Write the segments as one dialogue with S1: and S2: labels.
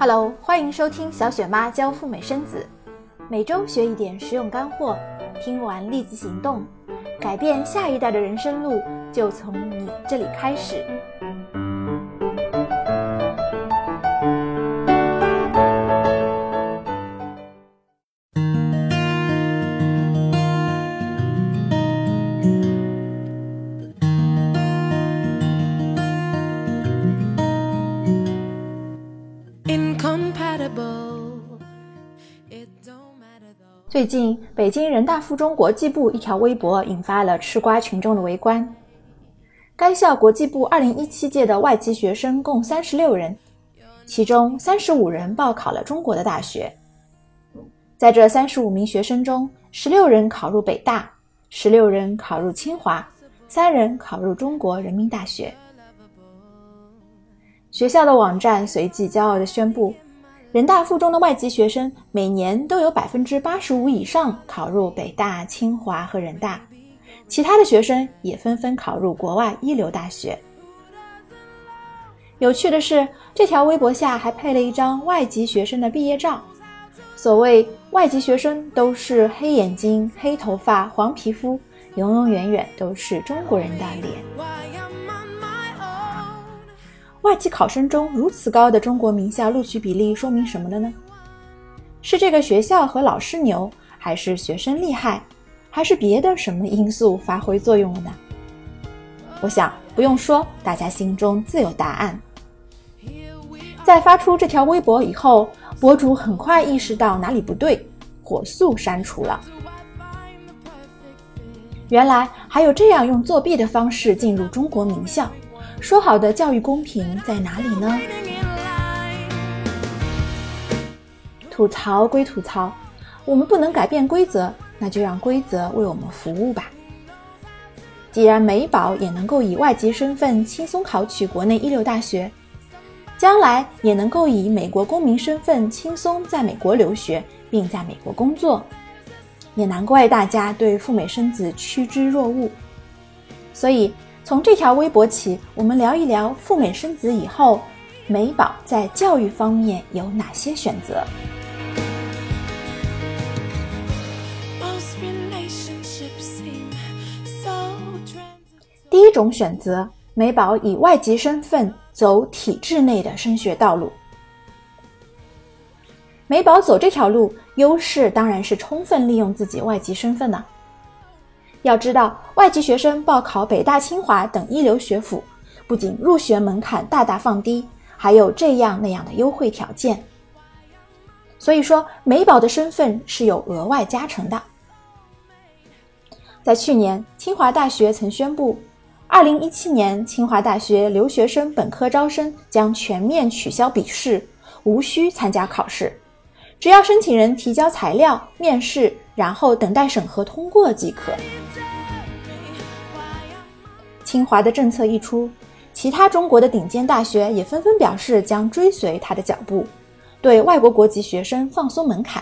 S1: Hello，欢迎收听小雪妈教赴美生子，每周学一点实用干货，听完立即行动，改变下一代的人生路就从你这里开始。最近，北京人大附中国际部一条微博引发了吃瓜群众的围观。该校国际部2017届的外籍学生共36人，其中35人报考了中国的大学。在这35名学生中，16人考入北大，16人考入清华，3人考入中国人民大学。学校的网站随即骄傲地宣布。人大附中的外籍学生每年都有百分之八十五以上考入北大、清华和人大，其他的学生也纷纷考入国外一流大学。有趣的是，这条微博下还配了一张外籍学生的毕业照。所谓外籍学生都是黑眼睛、黑头发、黄皮肤，永永远远都是中国人的脸。外籍考生中如此高的中国名校录取比例说明什么了呢？是这个学校和老师牛，还是学生厉害，还是别的什么因素发挥作用了呢？我想不用说，大家心中自有答案。在发出这条微博以后，博主很快意识到哪里不对，火速删除了。原来还有这样用作弊的方式进入中国名校。说好的教育公平在哪里呢？吐槽归吐槽，我们不能改变规则，那就让规则为我们服务吧。既然美宝也能够以外籍身份轻松考取国内一流大学，将来也能够以美国公民身份轻松在美国留学并在美国工作，也难怪大家对赴美生子趋之若鹜。所以。从这条微博起，我们聊一聊赴美生子以后，美宝在教育方面有哪些选择。第一种选择，美宝以外籍身份走体制内的升学道路。美宝走这条路，优势当然是充分利用自己外籍身份了。要知道，外籍学生报考北大、清华等一流学府，不仅入学门槛大大放低，还有这样那样的优惠条件。所以说，美宝的身份是有额外加成的。在去年，清华大学曾宣布，2017年清华大学留学生本科招生将全面取消笔试，无需参加考试，只要申请人提交材料、面试。然后等待审核通过即可。清华的政策一出，其他中国的顶尖大学也纷纷表示将追随他的脚步，对外国国籍学生放松门槛。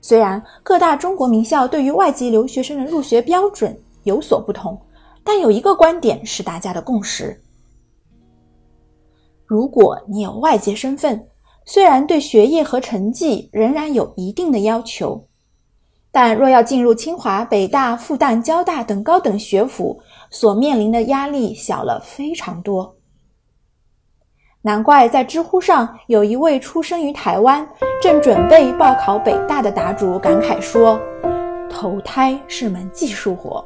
S1: 虽然各大中国名校对于外籍留学生的入学标准有所不同，但有一个观点是大家的共识：如果你有外籍身份，虽然对学业和成绩仍然有一定的要求。但若要进入清华、北大、复旦、交大等高等学府，所面临的压力小了非常多。难怪在知乎上有一位出生于台湾、正准备报考北大的答主感慨说：“投胎是门技术活。”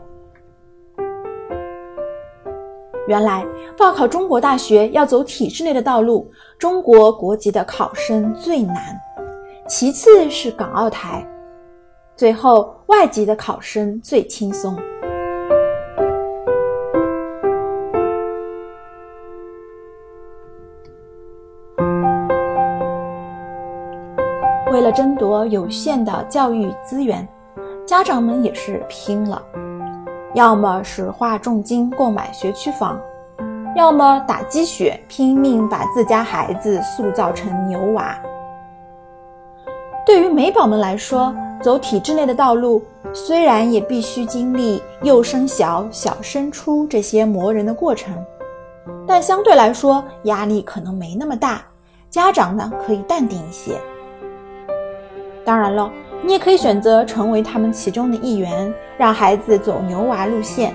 S1: 原来报考中国大学要走体制内的道路，中国国籍的考生最难，其次是港澳台。最后，外籍的考生最轻松。为了争夺有限的教育资源，家长们也是拼了，要么是花重金购买学区房，要么打鸡血，拼命把自家孩子塑造成牛娃。对于美宝们来说，走体制内的道路，虽然也必须经历幼升小、小升初这些磨人的过程，但相对来说压力可能没那么大，家长呢可以淡定一些。当然了，你也可以选择成为他们其中的一员，让孩子走牛娃路线。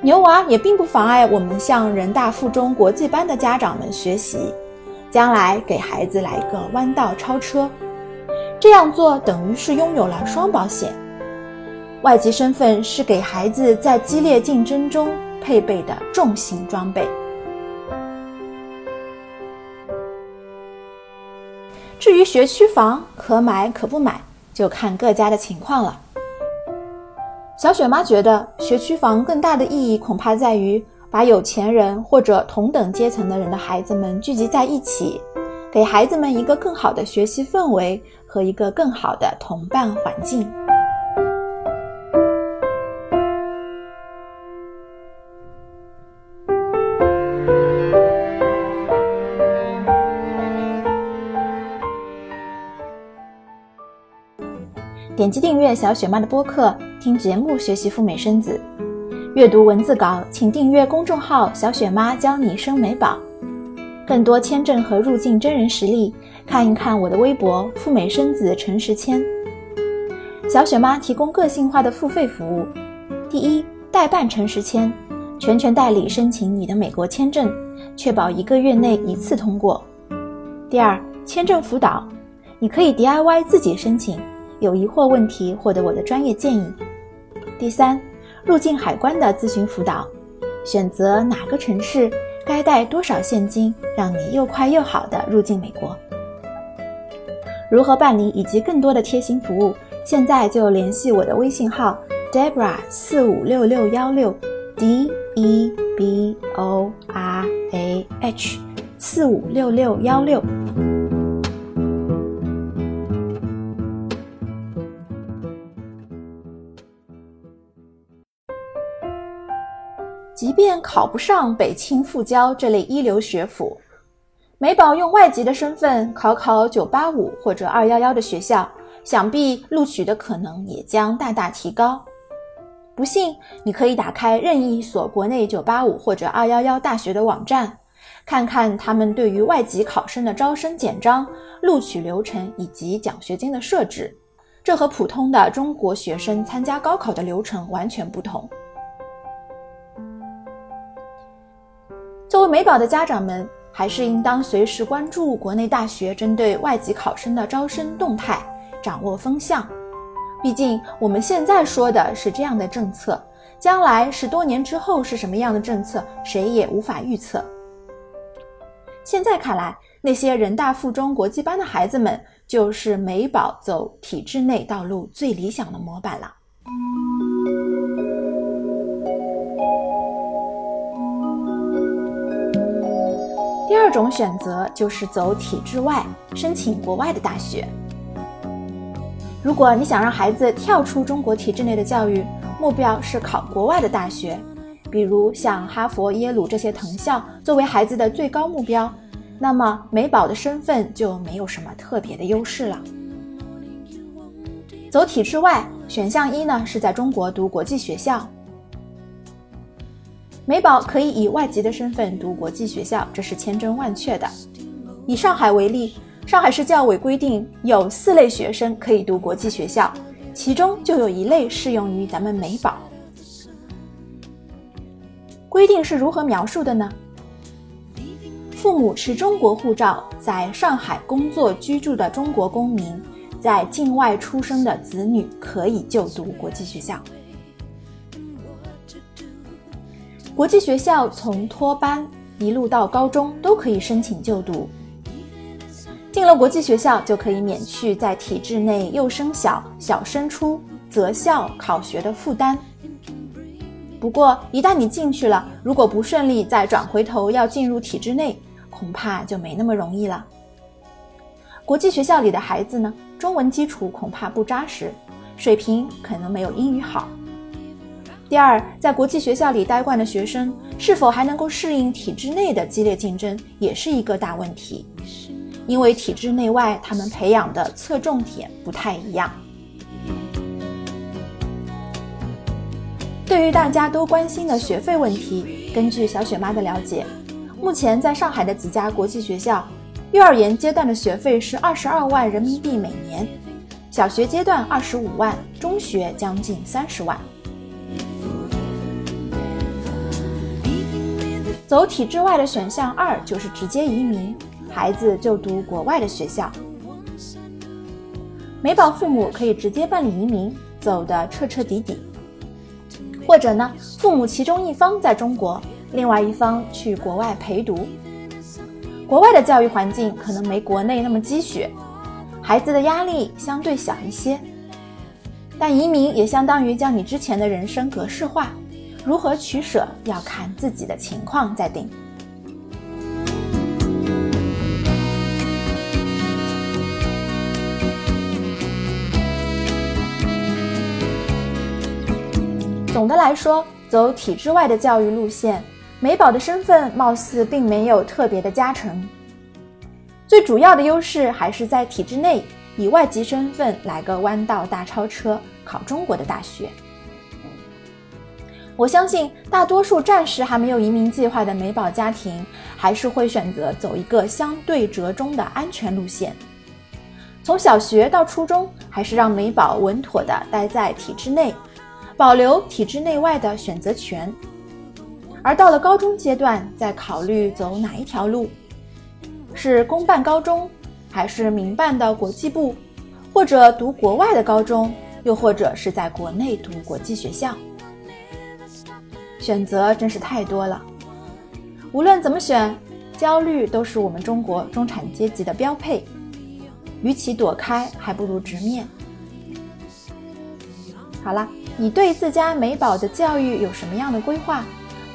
S1: 牛娃也并不妨碍我们向人大附中国际班的家长们学习，将来给孩子来个弯道超车。这样做等于是拥有了双保险。外籍身份是给孩子在激烈竞争中配备的重型装备。至于学区房可买可不买，就看各家的情况了。小雪妈觉得，学区房更大的意义恐怕在于把有钱人或者同等阶层的人的孩子们聚集在一起，给孩子们一个更好的学习氛围和一个更好的同伴环境。点击订阅小雪妈的播客，听节目学习赴美生子，阅读文字稿，请订阅公众号“小雪妈教你生美宝”。更多签证和入境真人实例，看一看我的微博“赴美生子陈时谦”。小雪妈提供个性化的付费服务：第一，代办陈时谦，全权代理申请你的美国签证，确保一个月内一次通过；第二，签证辅导，你可以 DIY 自己申请。有疑惑问题，获得我的专业建议。第三，入境海关的咨询辅导，选择哪个城市，该带多少现金，让你又快又好的入境美国。如何办理以及更多的贴心服务，现在就联系我的微信号 Debra 四五六六幺六 D E B O R A H 四五六六幺六。即便考不上北清复交这类一流学府，美宝用外籍的身份考考985或者211的学校，想必录取的可能也将大大提高。不信，你可以打开任意一所国内985或者211大学的网站，看看他们对于外籍考生的招生简章、录取流程以及奖学金的设置，这和普通的中国学生参加高考的流程完全不同。作为美宝的家长们，还是应当随时关注国内大学针对外籍考生的招生动态，掌握风向。毕竟我们现在说的是这样的政策，将来十多年之后是什么样的政策，谁也无法预测。现在看来，那些人大附中国际班的孩子们，就是美宝走体制内道路最理想的模板了。第二种选择就是走体制外，申请国外的大学。如果你想让孩子跳出中国体制内的教育，目标是考国外的大学，比如像哈佛、耶鲁这些藤校作为孩子的最高目标，那么美宝的身份就没有什么特别的优势了。走体制外，选项一呢是在中国读国际学校。美宝可以以外籍的身份读国际学校，这是千真万确的。以上海为例，上海市教委规定有四类学生可以读国际学校，其中就有一类适用于咱们美宝。规定是如何描述的呢？父母持中国护照在上海工作居住的中国公民，在境外出生的子女可以就读国际学校。国际学校从托班一路到高中都可以申请就读。进了国际学校就可以免去在体制内幼升小、小升初择校考学的负担。不过，一旦你进去了，如果不顺利再转回头要进入体制内，恐怕就没那么容易了。国际学校里的孩子呢，中文基础恐怕不扎实，水平可能没有英语好。第二，在国际学校里待惯的学生，是否还能够适应体制内的激烈竞争，也是一个大问题。因为体制内外，他们培养的侧重点不太一样。对于大家都关心的学费问题，根据小雪妈的了解，目前在上海的几家国际学校，幼儿园阶段的学费是二十二万人民币每年，小学阶段二十五万，中学将近三十万。走体制外的选项二就是直接移民，孩子就读国外的学校。美宝父母可以直接办理移民，走得彻彻底底；或者呢，父母其中一方在中国，另外一方去国外陪读。国外的教育环境可能没国内那么积雪，孩子的压力相对小一些。但移民也相当于将你之前的人生格式化，如何取舍要看自己的情况再定。总的来说，走体制外的教育路线，美宝的身份貌似并没有特别的加成。最主要的优势还是在体制内，以外籍身份来个弯道大超车，考中国的大学。我相信大多数暂时还没有移民计划的美宝家庭，还是会选择走一个相对折中的安全路线。从小学到初中，还是让美宝稳妥的待在体制内。保留体制内外的选择权，而到了高中阶段，再考虑走哪一条路，是公办高中，还是民办的国际部，或者读国外的高中，又或者是在国内读国际学校，选择真是太多了。无论怎么选，焦虑都是我们中国中产阶级的标配，与其躲开，还不如直面。好了。你对自家美宝的教育有什么样的规划？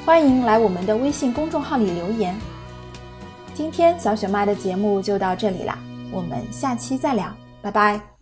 S1: 欢迎来我们的微信公众号里留言。今天小雪妈的节目就到这里啦，我们下期再聊，拜拜。